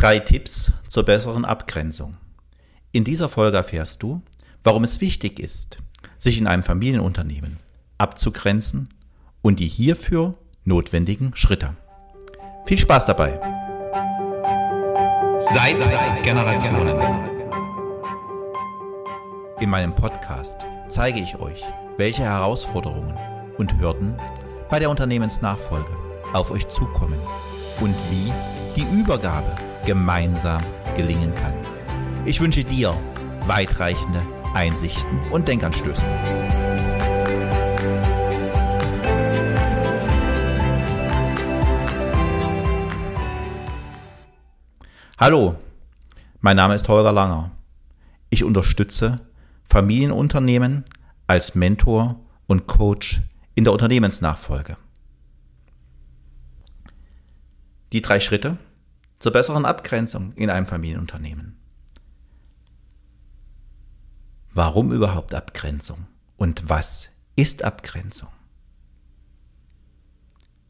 Drei Tipps zur besseren Abgrenzung. In dieser Folge erfährst du, warum es wichtig ist, sich in einem Familienunternehmen abzugrenzen und die hierfür notwendigen Schritte. Viel Spaß dabei! Seit Generationen. In meinem Podcast zeige ich euch, welche Herausforderungen und Hürden bei der Unternehmensnachfolge auf euch zukommen und wie die Übergabe gemeinsam gelingen kann. Ich wünsche dir weitreichende Einsichten und Denkanstöße. Hallo, mein Name ist Holger Langer. Ich unterstütze Familienunternehmen als Mentor und Coach in der Unternehmensnachfolge. Die drei Schritte zur besseren Abgrenzung in einem Familienunternehmen. Warum überhaupt Abgrenzung? Und was ist Abgrenzung?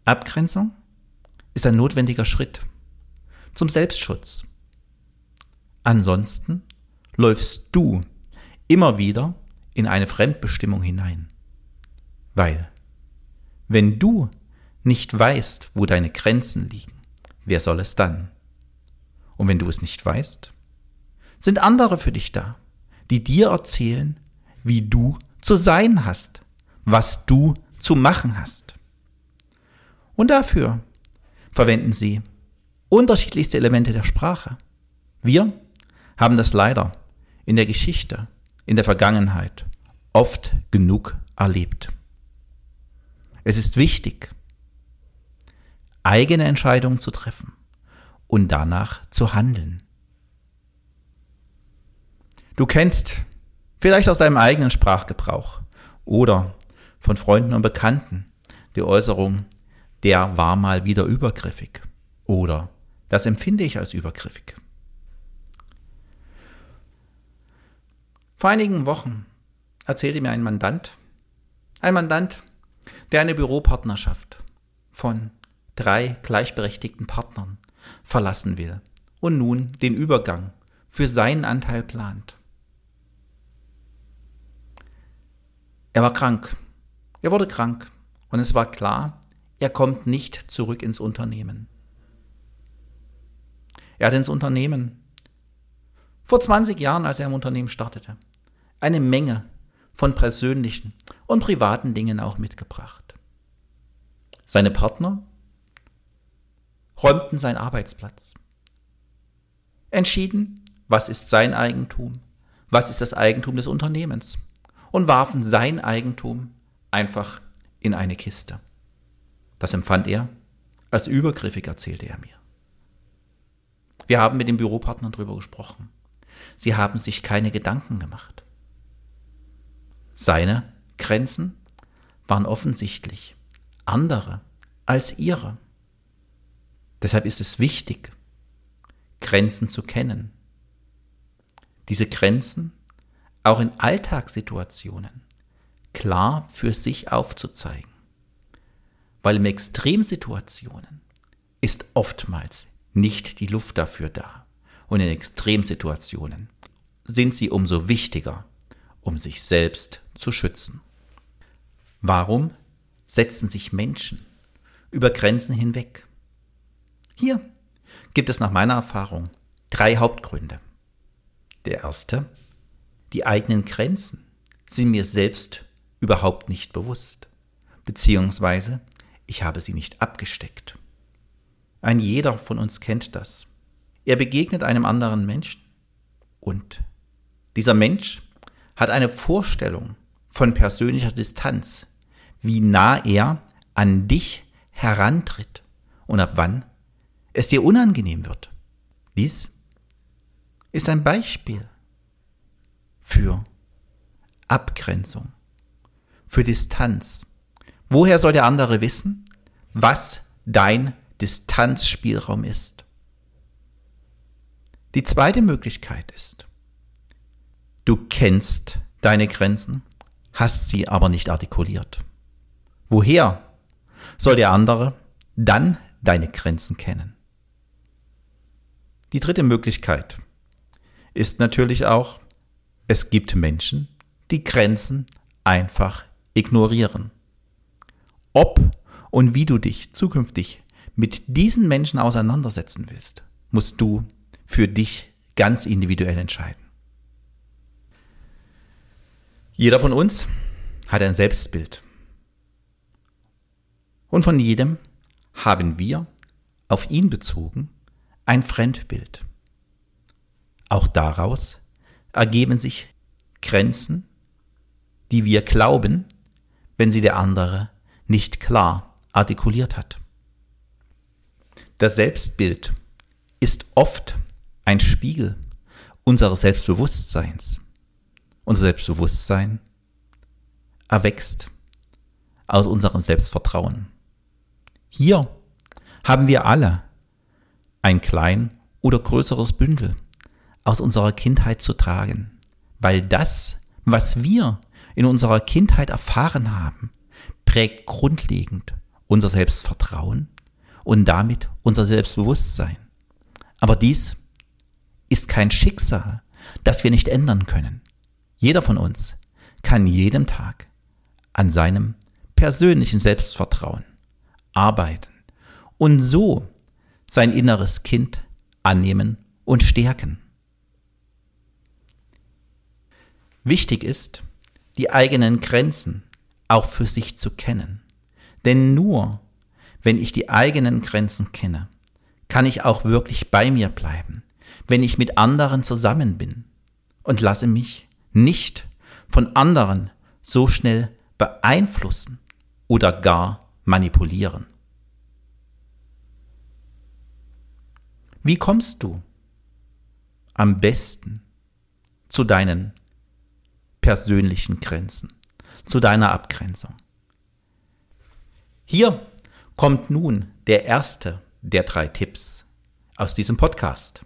Abgrenzung ist ein notwendiger Schritt zum Selbstschutz. Ansonsten läufst du immer wieder in eine Fremdbestimmung hinein. Weil, wenn du nicht weißt, wo deine Grenzen liegen, wer soll es dann? Und wenn du es nicht weißt, sind andere für dich da, die dir erzählen, wie du zu sein hast, was du zu machen hast. Und dafür verwenden sie unterschiedlichste Elemente der Sprache. Wir haben das leider in der Geschichte, in der Vergangenheit oft genug erlebt. Es ist wichtig, eigene Entscheidungen zu treffen und danach zu handeln. Du kennst vielleicht aus deinem eigenen Sprachgebrauch oder von Freunden und Bekannten die Äußerung, der war mal wieder übergriffig oder das empfinde ich als übergriffig. Vor einigen Wochen erzählte mir ein Mandant, ein Mandant, der eine Büropartnerschaft von drei gleichberechtigten Partnern verlassen will und nun den Übergang für seinen Anteil plant. Er war krank. Er wurde krank. Und es war klar, er kommt nicht zurück ins Unternehmen. Er hat ins Unternehmen vor 20 Jahren, als er im Unternehmen startete, eine Menge von persönlichen und privaten Dingen auch mitgebracht. Seine Partner räumten seinen Arbeitsplatz. Entschieden, was ist sein Eigentum, was ist das Eigentum des Unternehmens und warfen sein Eigentum einfach in eine Kiste. Das empfand er als übergriffig, erzählte er mir. Wir haben mit den Büropartnern darüber gesprochen. Sie haben sich keine Gedanken gemacht. Seine Grenzen waren offensichtlich andere als ihre. Deshalb ist es wichtig, Grenzen zu kennen. Diese Grenzen auch in Alltagssituationen klar für sich aufzuzeigen. Weil in Extremsituationen ist oftmals nicht die Luft dafür da. Und in Extremsituationen sind sie umso wichtiger, um sich selbst zu schützen. Warum setzen sich Menschen über Grenzen hinweg? Hier gibt es nach meiner Erfahrung drei Hauptgründe. Der erste, die eigenen Grenzen sind mir selbst überhaupt nicht bewusst, beziehungsweise ich habe sie nicht abgesteckt. Ein jeder von uns kennt das. Er begegnet einem anderen Menschen und dieser Mensch hat eine Vorstellung von persönlicher Distanz, wie nah er an dich herantritt und ab wann es dir unangenehm wird. Dies ist ein Beispiel für Abgrenzung, für Distanz. Woher soll der andere wissen, was dein Distanzspielraum ist? Die zweite Möglichkeit ist, du kennst deine Grenzen, hast sie aber nicht artikuliert. Woher soll der andere dann deine Grenzen kennen? Die dritte Möglichkeit ist natürlich auch, es gibt Menschen, die Grenzen einfach ignorieren. Ob und wie du dich zukünftig mit diesen Menschen auseinandersetzen willst, musst du für dich ganz individuell entscheiden. Jeder von uns hat ein Selbstbild. Und von jedem haben wir auf ihn bezogen ein Fremdbild. Auch daraus ergeben sich Grenzen, die wir glauben, wenn sie der andere nicht klar artikuliert hat. Das Selbstbild ist oft ein Spiegel unseres Selbstbewusstseins. Unser Selbstbewusstsein erwächst aus unserem Selbstvertrauen. Hier haben wir alle ein klein oder größeres Bündel aus unserer Kindheit zu tragen, weil das, was wir in unserer Kindheit erfahren haben, prägt grundlegend unser Selbstvertrauen und damit unser Selbstbewusstsein. Aber dies ist kein Schicksal, das wir nicht ändern können. Jeder von uns kann jedem Tag an seinem persönlichen Selbstvertrauen arbeiten und so sein inneres Kind annehmen und stärken. Wichtig ist, die eigenen Grenzen auch für sich zu kennen. Denn nur wenn ich die eigenen Grenzen kenne, kann ich auch wirklich bei mir bleiben, wenn ich mit anderen zusammen bin und lasse mich nicht von anderen so schnell beeinflussen oder gar manipulieren. Wie kommst du am besten zu deinen persönlichen Grenzen, zu deiner Abgrenzung? Hier kommt nun der erste der drei Tipps aus diesem Podcast.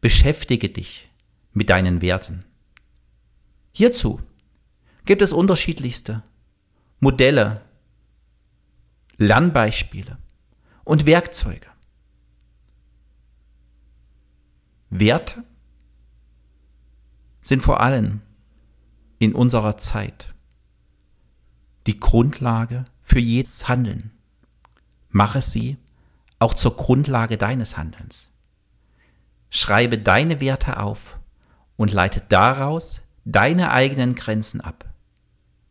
Beschäftige dich mit deinen Werten. Hierzu gibt es unterschiedlichste Modelle, Lernbeispiele und Werkzeuge. Werte sind vor allem in unserer Zeit die Grundlage für jedes Handeln. Mache sie auch zur Grundlage deines Handelns. Schreibe deine Werte auf und leite daraus deine eigenen Grenzen ab.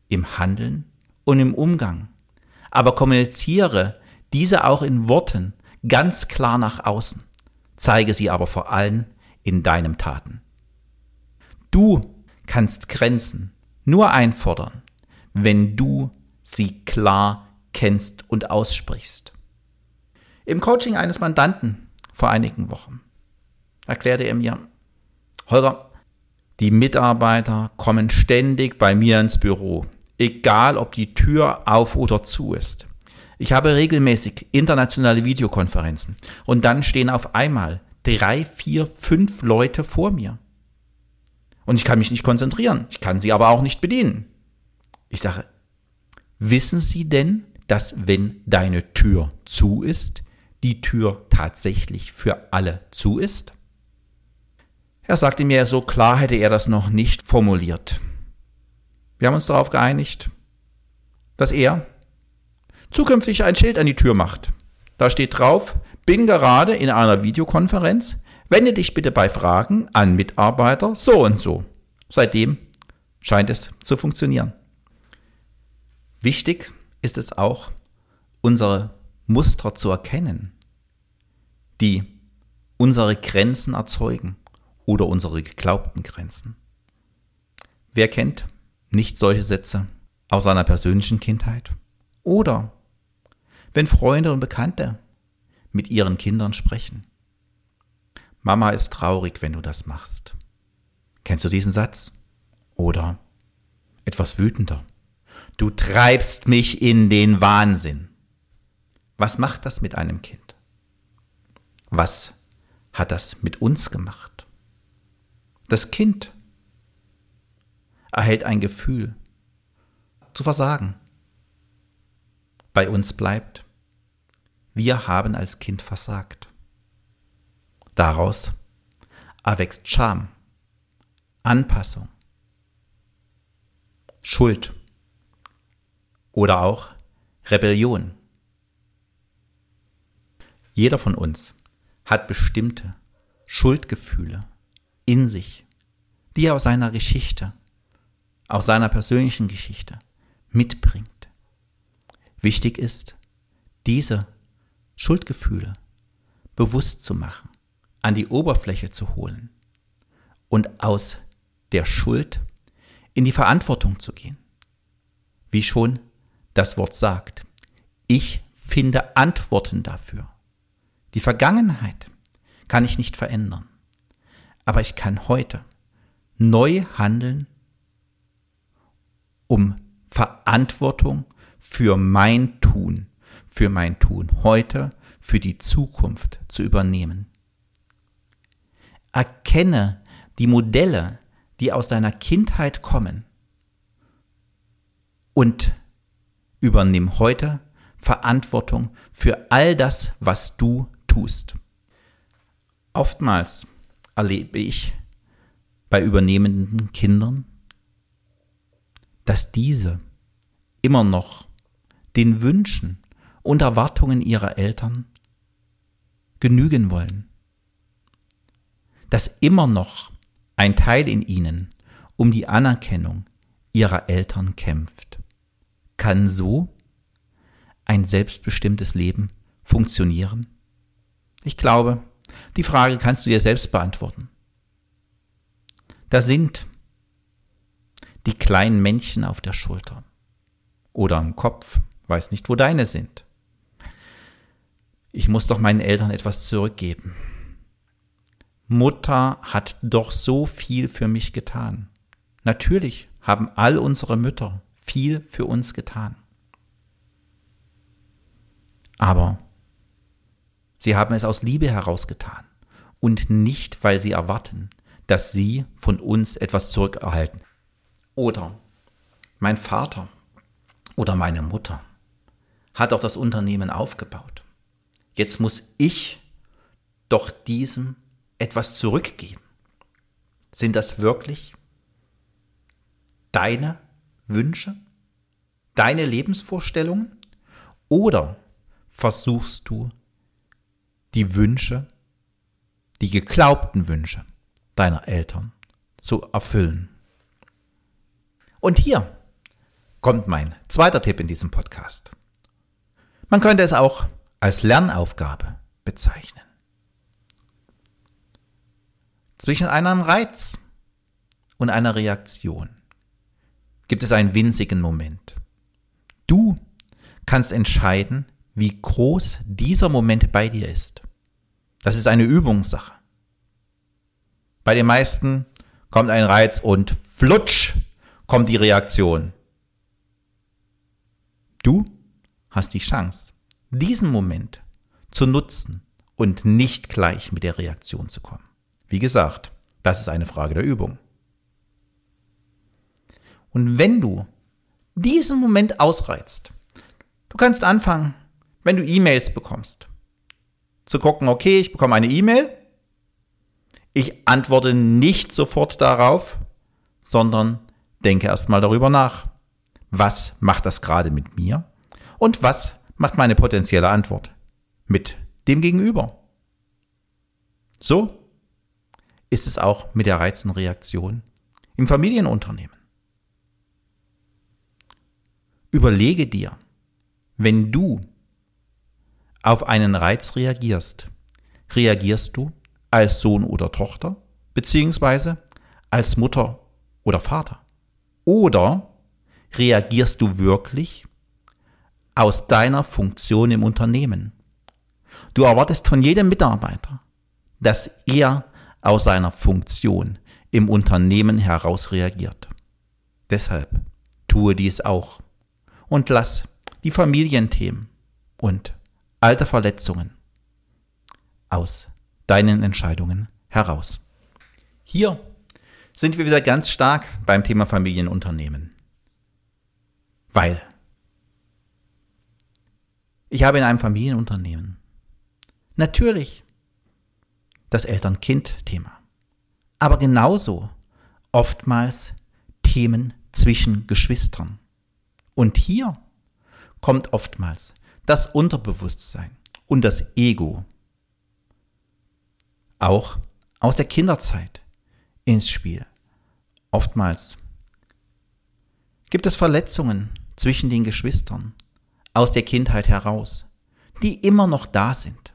Im Handeln und im Umgang. Aber kommuniziere diese auch in Worten ganz klar nach außen. Zeige sie aber vor allem in deinem Taten. Du kannst Grenzen nur einfordern, wenn du sie klar kennst und aussprichst. Im Coaching eines Mandanten vor einigen Wochen erklärte er mir, Holger, die Mitarbeiter kommen ständig bei mir ins Büro, egal ob die Tür auf oder zu ist. Ich habe regelmäßig internationale Videokonferenzen und dann stehen auf einmal drei, vier, fünf Leute vor mir. Und ich kann mich nicht konzentrieren. Ich kann sie aber auch nicht bedienen. Ich sage, wissen Sie denn, dass wenn deine Tür zu ist, die Tür tatsächlich für alle zu ist? Er sagte mir, so klar hätte er das noch nicht formuliert. Wir haben uns darauf geeinigt, dass er zukünftig ein Schild an die Tür macht. Da steht drauf, bin gerade in einer Videokonferenz, wende dich bitte bei Fragen an Mitarbeiter so und so. Seitdem scheint es zu funktionieren. Wichtig ist es auch, unsere Muster zu erkennen, die unsere Grenzen erzeugen oder unsere geglaubten Grenzen. Wer kennt nicht solche Sätze aus seiner persönlichen Kindheit? Oder wenn Freunde und Bekannte mit ihren Kindern sprechen. Mama ist traurig, wenn du das machst. Kennst du diesen Satz? Oder etwas wütender. Du treibst mich in den Wahnsinn. Was macht das mit einem Kind? Was hat das mit uns gemacht? Das Kind erhält ein Gefühl zu versagen. Bei uns bleibt, wir haben als Kind versagt. Daraus erwächst Scham, Anpassung, Schuld oder auch Rebellion. Jeder von uns hat bestimmte Schuldgefühle in sich, die er aus seiner Geschichte, aus seiner persönlichen Geschichte mitbringt. Wichtig ist, diese Schuldgefühle bewusst zu machen, an die Oberfläche zu holen und aus der Schuld in die Verantwortung zu gehen. Wie schon das Wort sagt, ich finde Antworten dafür. Die Vergangenheit kann ich nicht verändern, aber ich kann heute neu handeln, um Verantwortung für mein Tun, für mein Tun heute, für die Zukunft zu übernehmen. Erkenne die Modelle, die aus deiner Kindheit kommen und übernimm heute Verantwortung für all das, was du tust. Oftmals erlebe ich bei übernehmenden Kindern, dass diese immer noch den Wünschen und Erwartungen ihrer Eltern genügen wollen. Dass immer noch ein Teil in ihnen um die Anerkennung ihrer Eltern kämpft. Kann so ein selbstbestimmtes Leben funktionieren? Ich glaube, die Frage kannst du dir selbst beantworten. Da sind die kleinen Männchen auf der Schulter oder am Kopf, weiß nicht, wo deine sind. Ich muss doch meinen Eltern etwas zurückgeben. Mutter hat doch so viel für mich getan. Natürlich haben all unsere Mütter viel für uns getan. Aber sie haben es aus Liebe herausgetan und nicht, weil sie erwarten, dass sie von uns etwas zurückerhalten. Oder mein Vater oder meine Mutter hat auch das Unternehmen aufgebaut. Jetzt muss ich doch diesem etwas zurückgeben. Sind das wirklich deine Wünsche, deine Lebensvorstellungen? Oder versuchst du die Wünsche, die geglaubten Wünsche deiner Eltern zu erfüllen? Und hier kommt mein zweiter Tipp in diesem Podcast. Man könnte es auch als Lernaufgabe bezeichnen. Zwischen einem Reiz und einer Reaktion gibt es einen winzigen Moment. Du kannst entscheiden, wie groß dieser Moment bei dir ist. Das ist eine Übungssache. Bei den meisten kommt ein Reiz und flutsch kommt die Reaktion. Du hast die Chance, diesen Moment zu nutzen und nicht gleich mit der Reaktion zu kommen. Wie gesagt, das ist eine Frage der Übung. Und wenn du diesen Moment ausreizt, du kannst anfangen, wenn du E-Mails bekommst, zu gucken, okay, ich bekomme eine E-Mail, ich antworte nicht sofort darauf, sondern denke erstmal darüber nach. Was macht das gerade mit mir? Und was macht meine potenzielle Antwort mit dem Gegenüber? So ist es auch mit der reizenden Reaktion im Familienunternehmen. Überlege dir, wenn du auf einen Reiz reagierst, reagierst du als Sohn oder Tochter, beziehungsweise als Mutter oder Vater? Oder reagierst du wirklich aus deiner Funktion im Unternehmen? Du erwartest von jedem Mitarbeiter, dass er aus seiner Funktion im Unternehmen heraus reagiert. Deshalb tue dies auch und lass die Familienthemen und alte Verletzungen aus deinen Entscheidungen heraus. Hier sind wir wieder ganz stark beim Thema Familienunternehmen. Weil ich habe in einem Familienunternehmen natürlich das Eltern-Kind-Thema. Aber genauso oftmals Themen zwischen Geschwistern. Und hier kommt oftmals das Unterbewusstsein und das Ego auch aus der Kinderzeit ins Spiel. Oftmals gibt es Verletzungen zwischen den Geschwistern aus der Kindheit heraus, die immer noch da sind.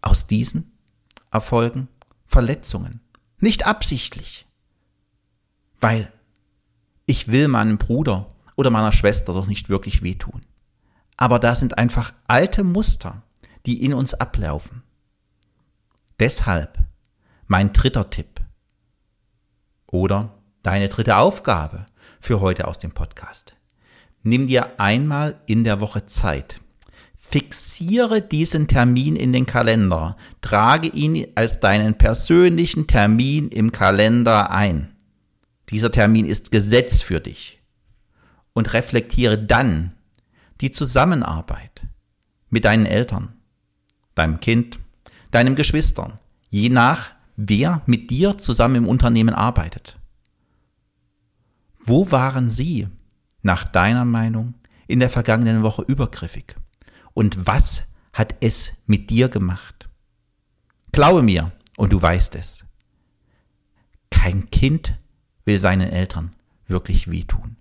Aus diesen erfolgen Verletzungen, nicht absichtlich, weil ich will meinem Bruder oder meiner Schwester doch nicht wirklich wehtun. Aber da sind einfach alte Muster, die in uns ablaufen. Deshalb mein dritter Tipp oder deine dritte Aufgabe für heute aus dem Podcast. Nimm dir einmal in der Woche Zeit. Fixiere diesen Termin in den Kalender. Trage ihn als deinen persönlichen Termin im Kalender ein. Dieser Termin ist Gesetz für dich. Und reflektiere dann die Zusammenarbeit mit deinen Eltern, deinem Kind, deinem Geschwistern, je nach wer mit dir zusammen im Unternehmen arbeitet. Wo waren sie, nach deiner Meinung, in der vergangenen Woche übergriffig? Und was hat es mit dir gemacht? Glaube mir, und du weißt es, kein Kind will seinen Eltern wirklich wehtun.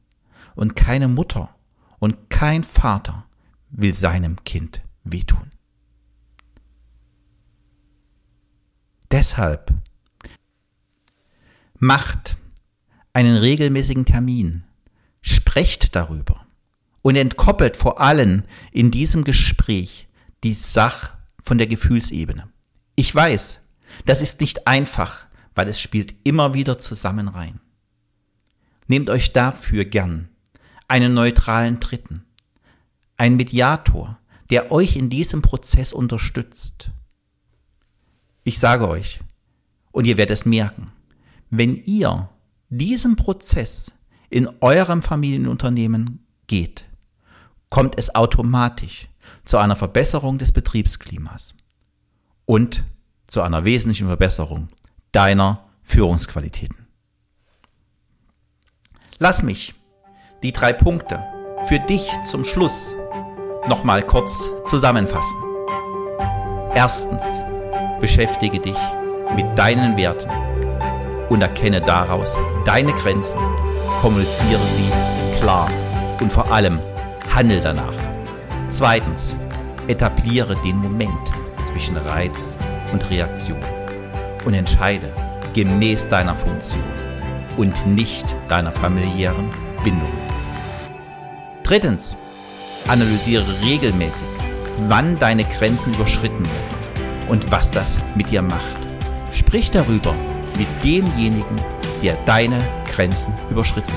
Und keine Mutter und kein Vater will seinem Kind wehtun. Deshalb macht einen regelmäßigen Termin, sprecht darüber und entkoppelt vor allem in diesem Gespräch die Sach von der Gefühlsebene. Ich weiß, das ist nicht einfach, weil es spielt immer wieder zusammen rein. Nehmt euch dafür gern einen neutralen Dritten, einen Mediator, der euch in diesem Prozess unterstützt. Ich sage euch, und ihr werdet es merken, wenn ihr diesen Prozess in eurem Familienunternehmen geht, kommt es automatisch zu einer Verbesserung des Betriebsklimas und zu einer wesentlichen Verbesserung deiner Führungsqualitäten. Lass mich die drei Punkte für dich zum Schluss nochmal kurz zusammenfassen. Erstens, beschäftige dich mit deinen Werten und erkenne daraus deine Grenzen, kommuniziere sie klar und vor allem handel danach. Zweitens, etabliere den Moment zwischen Reiz und Reaktion und entscheide gemäß deiner Funktion und nicht deiner familiären Bindung. Drittens, analysiere regelmäßig, wann deine Grenzen überschritten werden und was das mit dir macht. Sprich darüber mit demjenigen, der deine Grenzen überschritten.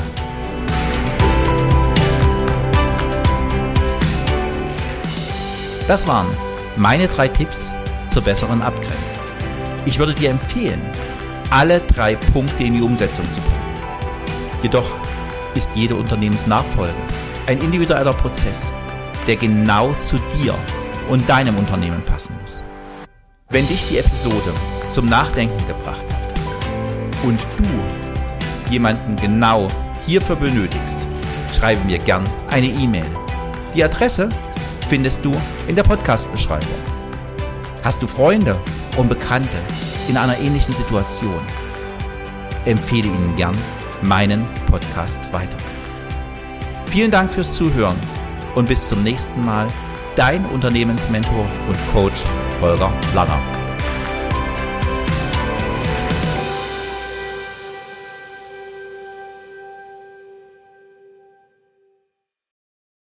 Das waren meine drei Tipps zur besseren Abgrenzung. Ich würde dir empfehlen, alle drei Punkte in die Umsetzung zu bringen. Jedoch ist jede Unternehmensnachfolge ein individueller Prozess, der genau zu dir und deinem Unternehmen passen muss. Wenn dich die Episode zum Nachdenken gebracht hat und du jemanden genau hierfür benötigst, schreibe mir gern eine E-Mail. Die Adresse findest du in der Podcast-Beschreibung. Hast du Freunde und Bekannte in einer ähnlichen Situation? Empfehle ihnen gern meinen Podcast weiter. Vielen Dank fürs Zuhören und bis zum nächsten Mal. Dein Unternehmensmentor und Coach Holger Langer.